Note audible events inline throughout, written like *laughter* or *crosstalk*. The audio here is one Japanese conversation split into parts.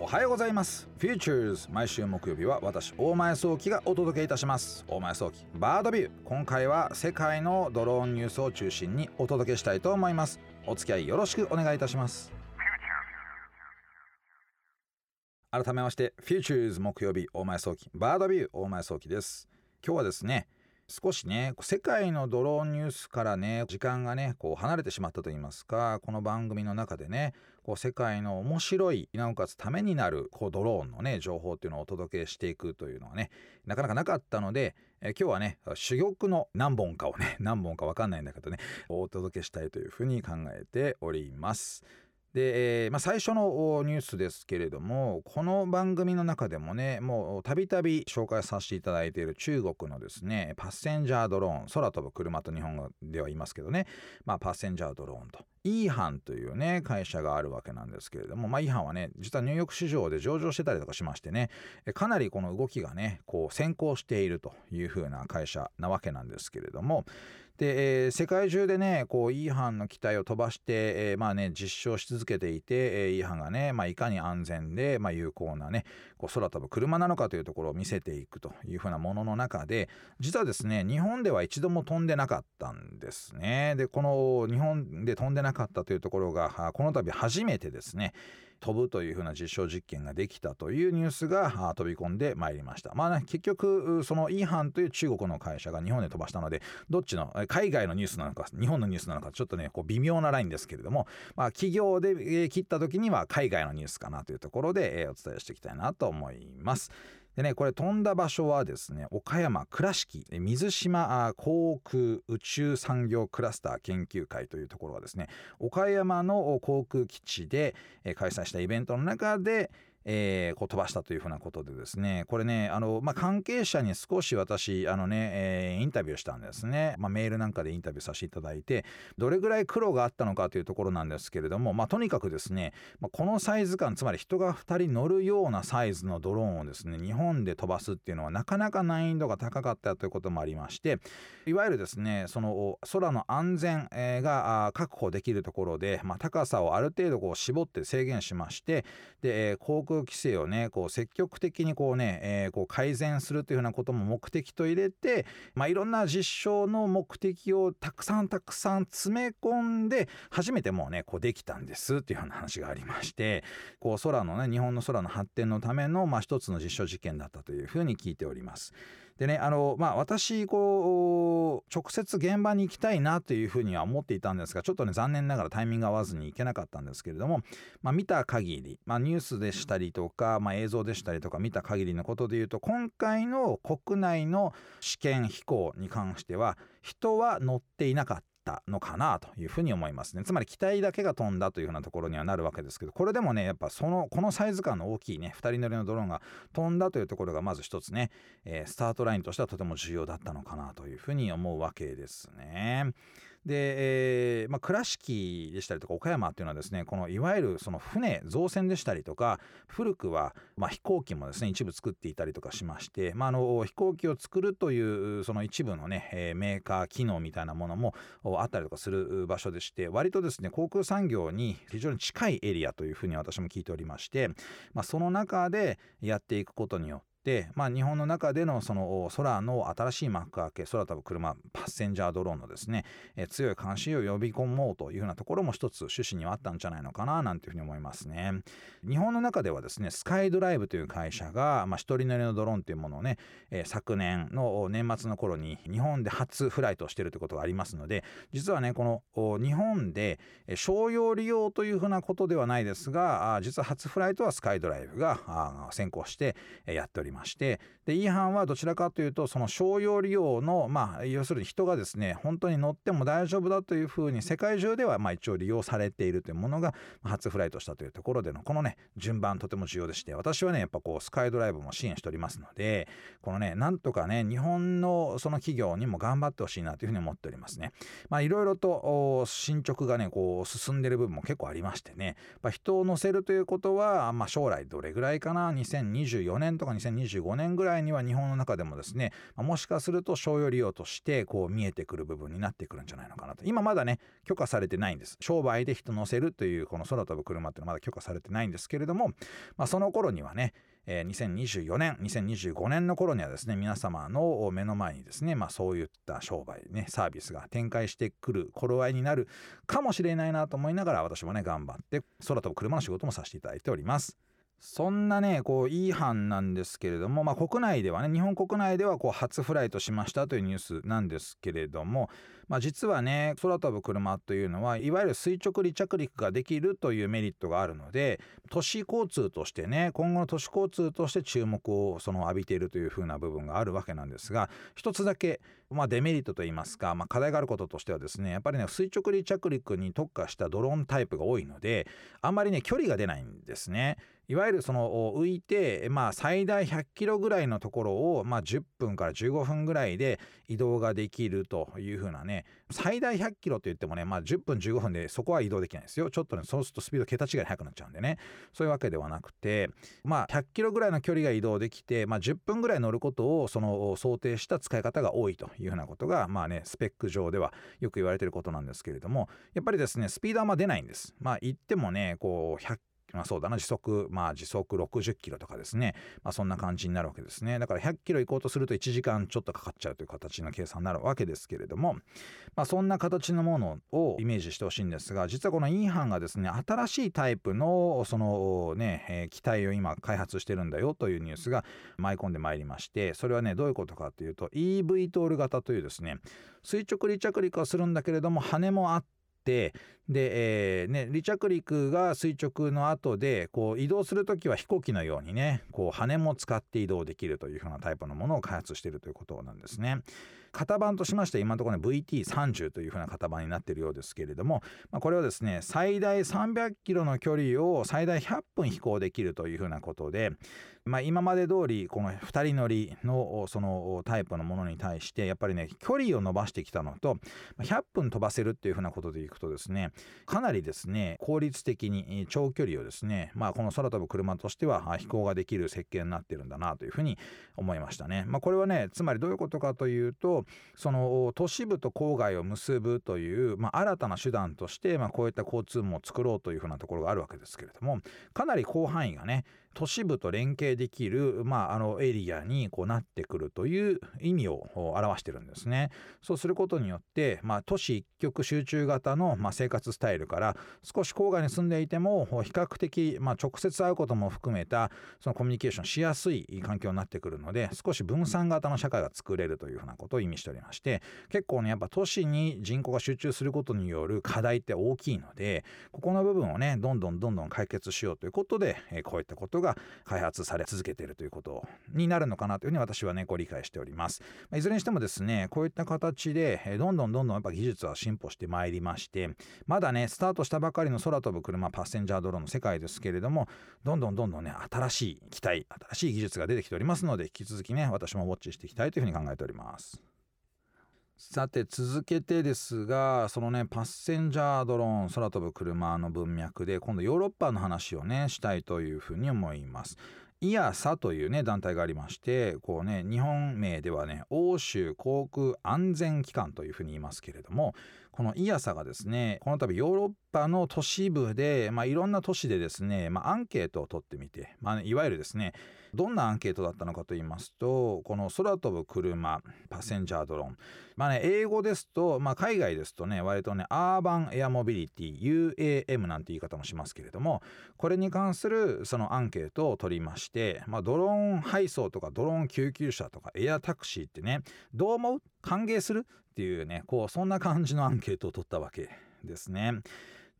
おはようございます。Futures 毎週木曜日は私大前早期がお届けいたします。大前早期バードビュー。今回は世界のドローンニュースを中心にお届けしたいと思います。お付き合いよろしくお願いいたします。改めまして Futures 木曜日大前早期バードビュー大前早期です。今日はですね少しね世界のドローンニュースからね時間がねこう離れてしまったといいますかこの番組の中でねこう世界の面白いなおかつためになるこうドローンのね情報っていうのをお届けしていくというのはねなかなかなかったので、え今日はね珠玉の何本かをね何本か分かんないんだけどねお届けしたいというふうに考えております。で、えー、まあ、最初のニュースですけれどもこの番組の中でもねもうたびたび紹介させていただいている中国のですねパッセンジャードローン空飛ぶ車と日本語では言いますけどね、まあ、パッセンジャードローンとイーハンというね会社があるわけなんですけれども、まあ、イーハンはね実はニューヨーク市場で上場してたりとかしましてねかなりこの動きがねこう先行しているという風な会社なわけなんですけれどもで、えー、世界中でねこうイーハンの機体を飛ばして、えー、まあね実証し続けていて、えー、イーハンがね、まあ、いかに安全で、まあ、有効なねこう空飛ぶ車なのかというところを見せていくというふうなものの中で実はですね日本では一度も飛んでなかったんですね。でこの日本で飛んでなかったというところがこの度初めてですね飛ぶというふうな実証実験ができたというニュースが飛び込んでまいりましたまあね結局そのイーハンという中国の会社が日本で飛ばしたのでどっちの海外のニュースなのか日本のニュースなのかちょっとねこう微妙なラインですけれどもまあ企業で切った時には海外のニュースかなというところでお伝えしていきたいなと思います。でねこれ飛んだ場所はですね岡山倉敷水島航空宇宙産業クラスター研究会というところはですね岡山の航空基地で開催したイベントの中でえー、こう飛ばしたというふうなことでですね。これねあの、まあ、関係者に少し私あのね、えー、インタビューしたんですね、まあ、メールなんかでインタビューさせていただいてどれぐらい苦労があったのかというところなんですけれども、まあ、とにかくですね、まあ、このサイズ感つまり人が2人乗るようなサイズのドローンをですね日本で飛ばすっていうのはなかなか難易度が高かったということもありましていわゆるですねその空の安全が確保できるところで、まあ、高さをある程度こう絞って制限しましてで航空規制をねこう積極的にこうね、えー、こう改善するというふうなことも目的と入れて、まあ、いろんな実証の目的をたくさんたくさん詰め込んで初めてもうねこうできたんですっていうような話がありましてこう空のね日本の空の発展のための、まあ、一つの実証実験だったというふうに聞いております。でねあのまあ私こう直接現場に行きたいなというふうには思っていたんですがちょっとね残念ながらタイミング合わずに行けなかったんですけれども、まあ、見た限り、まあ、ニュースでしたりとか、まあ、映像でしたりとか見た限りのことで言うと今回の国内の試験飛行に関しては人は乗っていなかった。ったのかなというふうに思いますねつまり機体だけが飛んだというふうなところにはなるわけですけどこれでもねやっぱそのこのサイズ感の大きいね2人乗りのドローンが飛んだというところがまず一つね、えー、スタートラインとしてはとても重要だったのかなというふうに思うわけですね。で、えーまあ、倉敷でしたりとか岡山っていうのはですねこのいわゆるその船造船でしたりとか古くは、まあ、飛行機もですね一部作っていたりとかしまして、まあ、あの飛行機を作るというその一部のね、えー、メーカー機能みたいなものもあったりとかする場所でして割とですね航空産業に非常に近いエリアというふうに私も聞いておりまして、まあ、その中でやっていくことによってで、まあ、日本の中でのその空の新しい幕開け空飛ぶ車パッセンジャードローンのですね、え強い関心を呼び込もうというようなところも一つ趣旨にはあったんじゃないのかななんていうふうに思いますね。日本の中ではですねスカイドライブという会社が、まあ、一人乗りのドローンというものをね、え昨年の年末の頃に日本で初フライトをしているということがありますので実はねこの日本で商用利用というふうなことではないですが実は初フライトはスカイドライブが先行してやっております。ましてで違反はどちらかというとその商用利用のまあ要するに人がですね本当に乗っても大丈夫だというふうに世界中ではまあ一応利用されているというものが初フライトしたというところでのこのね順番とても重要でして私はねやっぱこうスカイドライブも支援しておりますのでこのねなんとかね日本のその企業にも頑張ってほしいなというふうに思っておりますね。まあいろいろと進捗がねこう進んでる部分も結構ありましてね、まあ、人を乗せるということは、まあ、将来どれぐらいかな？2024年とか2025 2025年ぐらいには日本の中でもですね、まあ、もしかすると商用利用としてこう見えてくる部分になってくるんじゃないのかなと今まだね許可されてないんです商売で人乗せるというこの空飛ぶ車っていうのはまだ許可されてないんですけれども、まあ、その頃にはねえー、2024年2025年の頃にはですね皆様の目の前にですね、まあ、そういった商売ねサービスが展開してくる頃合いになるかもしれないなと思いながら私もね頑張って空飛ぶ車の仕事もさせていただいております。そんなねこういい班なんですけれども、まあ、国内ではね日本国内ではこう初フライトしましたというニュースなんですけれども、まあ、実はね空飛ぶ車というのはいわゆる垂直離着陸ができるというメリットがあるので都市交通としてね今後の都市交通として注目をその浴びているというふうな部分があるわけなんですが一つだけ、まあ、デメリットといいますか、まあ、課題があることとしてはですねやっぱりね垂直離着陸に特化したドローンタイプが多いのであんまりね距離が出ないんですね。いわゆるその浮いて、まあ、最大100キロぐらいのところを、まあ、10分から15分ぐらいで移動ができるというふうなね。最大100キロといってもね、まあ、10分15分でそこは移動できないですよ。ちょっとねそうするとスピード桁違い速くなっちゃうんでね。そういうわけではなくて、まあ、100キロぐらいの距離が移動できて、まあ、10分ぐらい乗ることをその想定した使い方が多いというふうなことが、まあね、スペック上ではよく言われていることなんですけれどもやっぱりですねスピードはま出ないんです。まあ、言ってもねこう100まあそうだな。時速まあ時速60キロとかですね。まあそんな感じになるわけですね。だから100キロ行こうとすると1時間ちょっとかかっちゃうという形の計算になるわけですけれども。まあそんな形のものをイメージしてほしいんですが実はこのイーハンがですね新しいタイプのそのね、えー、機体を今開発してるんだよというニュースが舞い込んでまいりましてそれはねどういうことかというと EV トール型というですね垂直離着陸はするんだけれども羽もあってで、えーね、離着陸が垂直の後でこう移動する時は飛行機のようにねこう羽も使って移動できるというふうなタイプのものを開発しているということなんですね。型番としまして今のところね VT30 というふうな型番になっているようですけれども、まあ、これはですね最大300キロの距離を最大100分飛行できるというふうなことで、まあ、今まで通りこの2人乗りのそのタイプのものに対してやっぱりね距離を伸ばしてきたのと100分飛ばせるっていうふうなことでいくとですねかなりですね効率的に長距離をですね、まあ、この空飛ぶ車としては飛行ができる設計になってるんだなというふうに思いましたね。まあ、これはねつまりどういうことかというとその都市部と郊外を結ぶという、まあ、新たな手段として、まあ、こういった交通網を作ろうというふうなところがあるわけですけれどもかなり広範囲がね都市部と連携できる、まあ、あのエリアにこうなってくるという意味を表してるんですね。そうすることによって、まあ、都市一極集中型の、まあ、生活スタイルから少し郊外に住んでいても比較的、まあ、直接会うことも含めたそのコミュニケーションしやすい環境になってくるので少し分散型の社会が作れるというふうなことを意味しておりまして結構ねやっぱ都市に人口が集中することによる課題って大きいのでここの部分をねどんどんどんどん解決しようということで、えこういったことがが開発され続けているということになるのかなというふうに私はねご理解しております、ま、いずれにしてもですねこういった形でどんどんどんどんやっぱ技術は進歩してまいりましてまだねスタートしたばかりの空飛ぶ車パッセンジャードローンの世界ですけれどもどんどんどんどんね新しい機体新しい技術が出てきておりますので引き続きね私もウォッチしていきたいというふうに考えております。さて続けてですがそのねパッセンジャードローン空飛ぶ車の文脈で今度ヨーロッパの話をねしたいというふうに思います。イヤサというね団体がありましてこうね日本名ではね欧州航空安全機関というふうに言いますけれどもこのイヤサがですねこの度ヨーロッパの都市部で、まあ、いろんな都市でですね、まあ、アンケートを取ってみて、まあ、いわゆるですねどんなアンケートだったのかと言いますとこの空飛ぶ車パッセンジャードローン。まあね英語ですと、まあ、海外ですとね割とねアーバンエアモビリティ UAM なんて言い方もしますけれどもこれに関するそのアンケートを取りまして、まあ、ドローン配送とかドローン救急車とかエアタクシーってねどう思う？歓迎する？っていうねこうそんな感じのアンケートを取ったわけですね。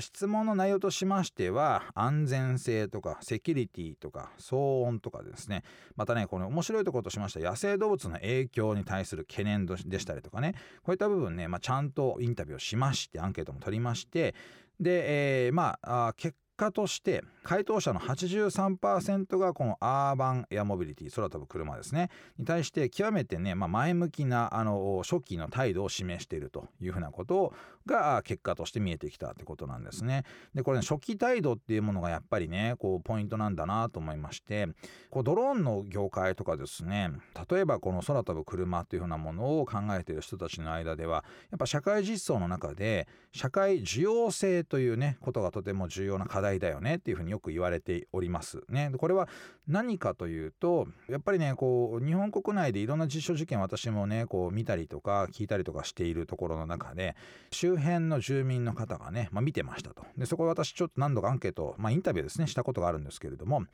質問の内容としましては安全性とかセキュリティとか騒音とかですね。またねこの面白いところとしましては野生動物の影響に対する懸念でしたりとかね。こういった部分ね、まあ、ちゃんとインタビューをしましてアンケートも取りましてで、えー、まあ結果として回答者の83%がこのアーバンエアモビリティ空飛ぶ車ですねに対して極めてね、まあ、前向きなあの初期の態度を示しているというふうなことが結果として見えてきたってことなんですね。でこれ、ね、初期態度っていうものがやっぱりねこうポイントなんだなと思いましてこうドローンの業界とかですね例えばこの空飛ぶ車っていうふうなものを考えている人たちの間ではやっぱ社会実装の中で社会需要性というねことがとても重要な課題題だよねっていうふうによく言われておりますね。これは何かというとやっぱりねこう日本国内でいろんな実証実験私もねこう見たりとか聞いたりとかしているところの中で周辺の住民の方がね、まあ、見てましたと。でそこで私ちょっと何度かアンケート、まあ、インタビューですねしたことがあるんですけれども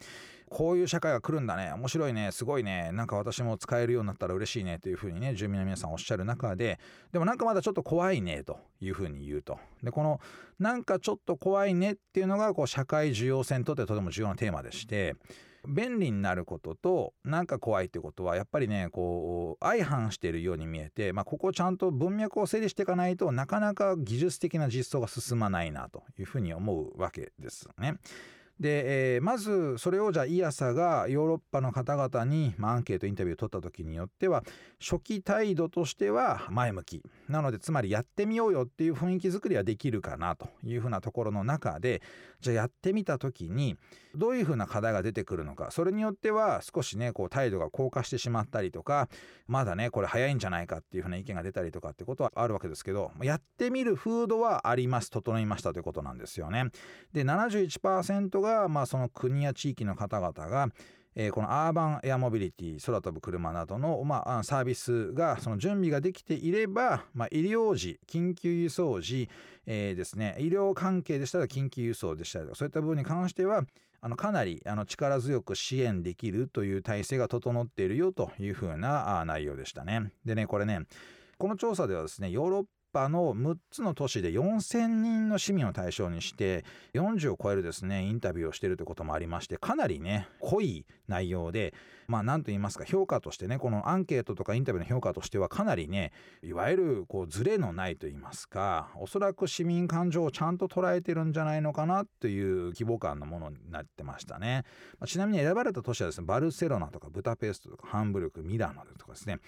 こういう社会が来るんだね。面白いね。すごいね。なんか私も使えるようになったら嬉しいね。というふうにね住民の皆さんおっしゃる中で。でもなんかまだちょっと怖いね。というふうに言うと。でこのなんかちょっと怖いね。っていうのがこう社会需要性にとってとても重要なテーマでして。便利になることとなんか怖いってことはやっぱりねこう相反しているように見えて、まあ、ここちゃんと文脈を整理していかないとなかなか技術的な実装が進まないなというふうに思うわけですね。で、えー、まずそれをじゃあイアサがヨーロッパの方々に、まあ、アンケートインタビューを取った時によっては初期態度としては前向きなのでつまりやってみようよっていう雰囲気作りはできるかなというふうなところの中でじゃあやってみた時にどういうふうな課題が出てくるのかそれによっては少しねこう態度が硬化してしまったりとかまだねこれ早いんじゃないかっていうふうな意見が出たりとかってことはあるわけですけどやってみる風土はあります整いましたということなんですよね。で71%がまあその国や地域の方々がえー、このアーバンエアモビリティ空飛ぶ車などの、まあ、サービスがその準備ができていれば、まあ、医療時緊急輸送時、えー、ですね医療関係でしたら緊急輸送でしたりとかそういった部分に関してはあのかなりあの力強く支援できるという体制が整っているよというふうな内容でしたね。でねこれねこの調査ではですねヨーロッパの6つの都市で4000人の市民を対象にして40を超えるですねインタビューをしているということもありましてかなりね濃い内容でまあ何と言いますか評価としてねこのアンケートとかインタビューの評価としてはかなりねいわゆるこうズレのないと言いますかおそらく市民感情をちゃんと捉えてるんじゃないのかなという規模感のものになってましたね、まあ、ちなみに選ばれた都市はですねバルセロナとかブダペストとかハンブルクミラノとかですね。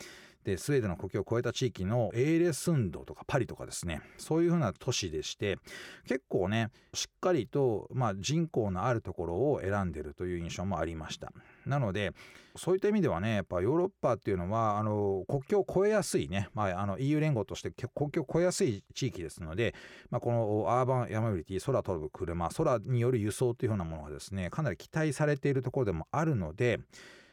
でスウェーデンの国境を越えた地域のエーレスンドとかパリとかですね。そういうふうな都市でして結構ねしっかりと、まあ、人口のあるところを選んでるという印象もありました。なのでそういった意味ではねやっぱヨーロッパっていうのはあの国境を越えやすいね、まあ、あの EU 連合として国境を越えやすい地域ですので、まあ、このアーバンヤマビリティ空飛ぶ車空による輸送というようなものがですねかなり期待されているところでもあるので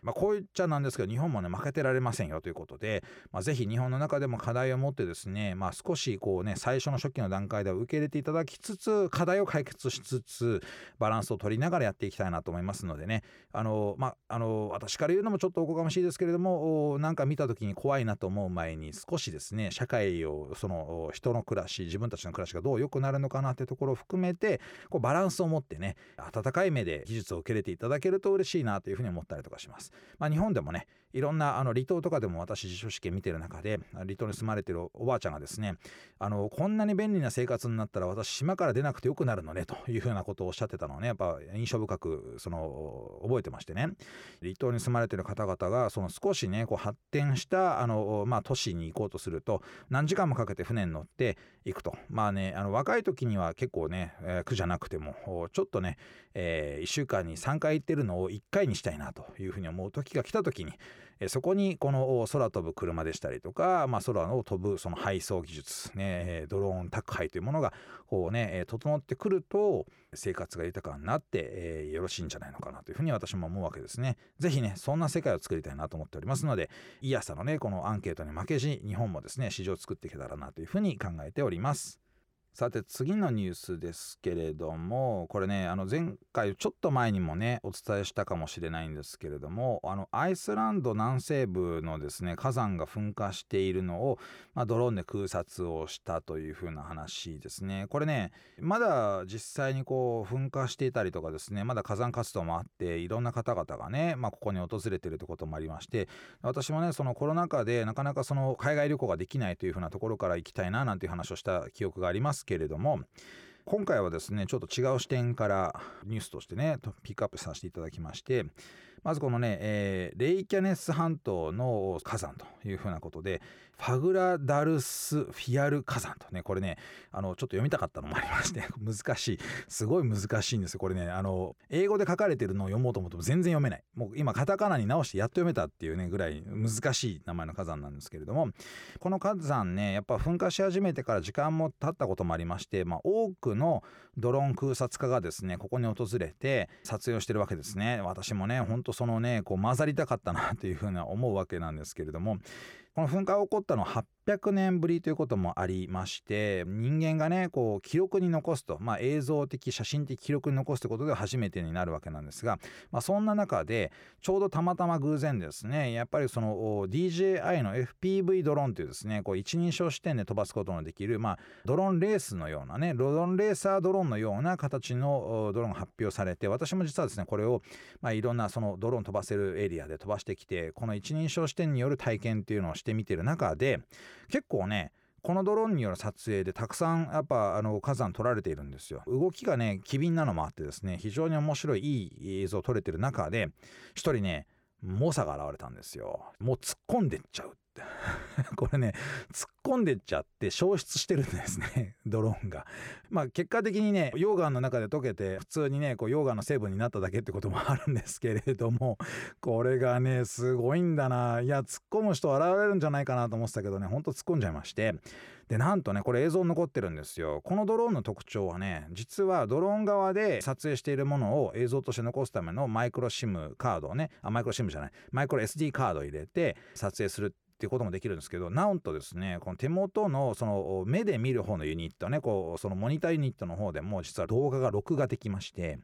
まあ、こう言っちゃなんですけど日本もね負けてられませんよということで、まあ、ぜひ日本の中でも課題を持ってですね、まあ、少しこうね最初の初期の段階では受け入れていただきつつ課題を解決しつつバランスを取りながらやっていきたいなと思いますのでねあのまああの私から言うのもちょっとおこがましいですけれどもなんか見た時に怖いなと思う前に少しですね社会をその人の暮らし自分たちの暮らしがどう良くなるのかなってところを含めてこうバランスを持ってね温かい目で技術を受け入れていただけると嬉しいなというふうに思ったりとかします。まあ、日本でもねいろんなあの離島とかでも私自主試験見てる中で離島に住まれてるおばあちゃんがですねあのこんなに便利な生活になったら私島から出なくてよくなるのねというふうなことをおっしゃってたのをね。やっぱ印象深くその覚えてましてね。離島に住まれてる方々がその少しねこう発展したあの、まあ、都市に行こうとすると何時間もかけて船に乗って行くと。まあねあの若い時には結構ね、えー、苦じゃなくてもちょっとね、えー、1週間に3回行ってるのを1回にしたいなというふうに思う時が来た時にえそこにこの空飛ぶ車でしたりとか、まあ、空を飛ぶその配送技術、ね、ドローン宅配というものがこうね整ってくると生活が豊かになって、えー、よろしいんじゃないのかなというふうに私も思うわけですね。ぜひねそんな世界を作りたいなと思っておりますのでイヤサのねこのアンケートに負けじ日本もですね市場を作っていけたらなというふうに考えております。さて次のニュースですけれどもこれねあの前回ちょっと前にもねお伝えしたかもしれないんですけれどもあのアイスランド南西部のですね火山が噴火しているのを、まあ、ドローンで空撮をしたという風な話ですね。これねまだ実際にこう噴火していたりとかですねまだ火山活動もあっていろんな方々がね、まあ、ここに訪れてるってこともありまして私もねそのコロナ禍でなかなかその海外旅行ができないという風なところから行きたいななんていう話をした記憶がありますけれども今回はですねちょっと違う視点からニュースとしてねピックアップさせていただきましてまずこのね、えー、レイキャネス半島の火山というふうなことでファグラダルスフィアル火山とねこれねあのちょっと読みたかったのもありまして *laughs* 難しい。すごい難しいんですよこれね。あの英語で書かれてるのを読もうと思っても全然読めない。もう今カタカナに直してやっと読めたっていうねぐらい難しい名前の火山なんですけれども。この火山ねやっぱ噴火し始めてから時間も経ったこともありまして、まあ、多くのドローン空撮家がですねここに訪れて撮影をしてるわけですね。私もねほんとそのねこう混ざりたかったなというふうに思うわけなんですけれども。この噴火が起こったのは800年ぶりということもありまして人間がねこう記録に残すと、まあ、映像的写真的記録に残すということで初めてになるわけなんですが、まあ、そんな中でちょうどたまたま偶然ですねやっぱりその DJI の FPV ドローンというですねこう一人称視点で飛ばすことのできる、まあ、ドローンレースのようなねローンレーサードローンのような形のドローンが発表されて私も実はですねこれを、まあ、いろんなそのドローン飛ばせるエリアで飛ばしてきてこの一人称視点による体験っていうのをしてみてる中で結構ねこのドローンによる撮影でたくさんやっぱあの火山撮られているんですよ。動きがね機敏なのもあってですね非常に面白いいい映像撮れてる中で一人ね猛者が現れたんですよ。もう突っ込んでっちゃう。*laughs* これね突っ込んでっちゃって消失してるんですね *laughs* ドローンが。まあ結果的にね溶岩の中で溶けて普通にねこう溶岩の成分になっただけってこともあるんですけれども *laughs* これがねすごいんだな。いや突っ込む人現れるんじゃないかなと思ってたけどねほんと突っ込んじゃいまして。でなんとねこれ映像残ってるんですよ。このドローンの特徴はね実はドローン側で撮影しているものを映像として残すためのマイクロ SIM カードをねあマイクロ SIM じゃないマイクロ SD カードを入れて撮影するっていうこともできるんですけどなんとですねこの手元のその目で見る方のユニットねこうそのモニターユニットの方でも実は動画が録画できまして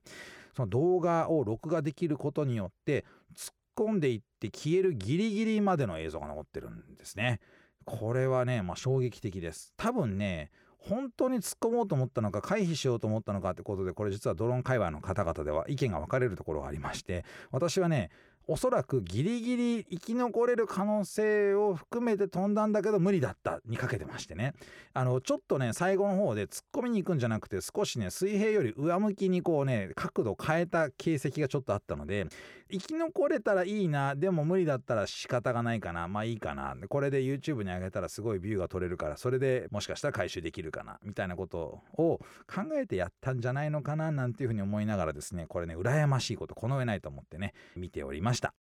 その動画を録画できることによって突っ込んでいって消えるギリギリまでの映像が残ってるんですね。これはね、まあ、衝撃的です。多分ね本当に突っ込もうと思ったのか回避しようと思ったのかってことでこれ実はドローン界隈の方々では意見が分かれるところがありまして私はねおそらくギリギリ生き残れる可能性を含めて飛んだんだけど無理だったにかけてましてね。あのちょっとね最後の方で突っ込みに行くんじゃなくて少しね水平より上向きにこうね角度変えた形跡がちょっとあったので生き残れたらいいなでも無理だったら仕方がないかなまあいいかなこれで YouTube に上げたらすごいビューが取れるからそれでもしかしたら回収できるかなみたいなことを考えてやったんじゃないのかななんていうふうに思いながらですねこれね羨ましいことこの上ないと思ってね見ておりました。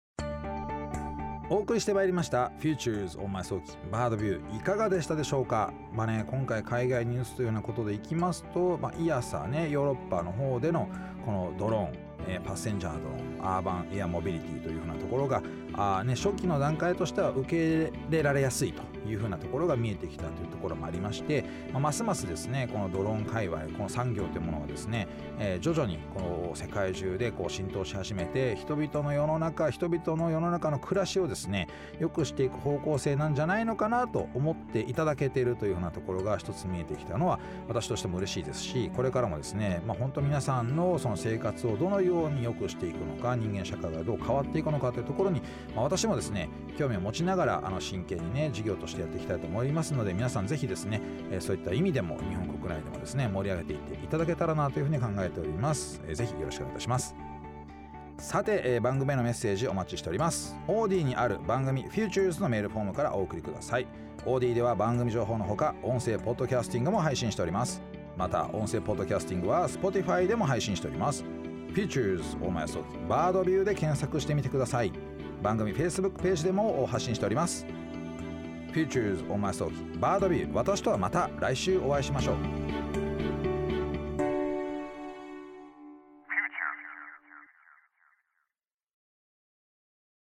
お送りしてまいりました Futures on My 早期バードビューいかがでしたでしょうか？まあね今回海外ニュースというようなことでいきますと、まあ、イヤサねヨーロッパの方でのこのドローンパッセンジャードアーバンエアモビリティというふうなところがあ、ね、初期の段階としては受け入れられやすいというふうなところが見えてきたというところもありまして、まあ、ますますですねこのドローン界隈この産業というものがですね、えー、徐々にこの世界中でこう浸透し始めて人々の世の中人々の世の中の暮らしをですね良くしていく方向性なんじゃないのかなと思っていただけているというふうなところが一つ見えてきたのは私としても嬉しいですしこれからもですね、まあ、本当皆さんのその生活をどのように良くしていくのか人間社会がどう変わっていくのかというところに、まあ、私もですね興味を持ちながらあの真剣にね事業としてやっていきたいと思いますので皆さんぜひですね、え、そういった意味でも日本国内でもですね盛り上げていっていただけたらなというふうに考えております、えー、ぜひよろしくお願いいたします。さて、え、番組へのメッセージお待ちしております。OD にある番組 Futures のメールフォームからお送りください。OD では番組情報のほか音声ポッドキャスティングも配信しております。また音声ポッドキャスティングは Spotify でも配信しております。Futures 大前早期バードビューで検索してみてください。番組 Facebook ページでも発信しております。Futures 大前早期バードビュー私とはまた来週お会いしましょう。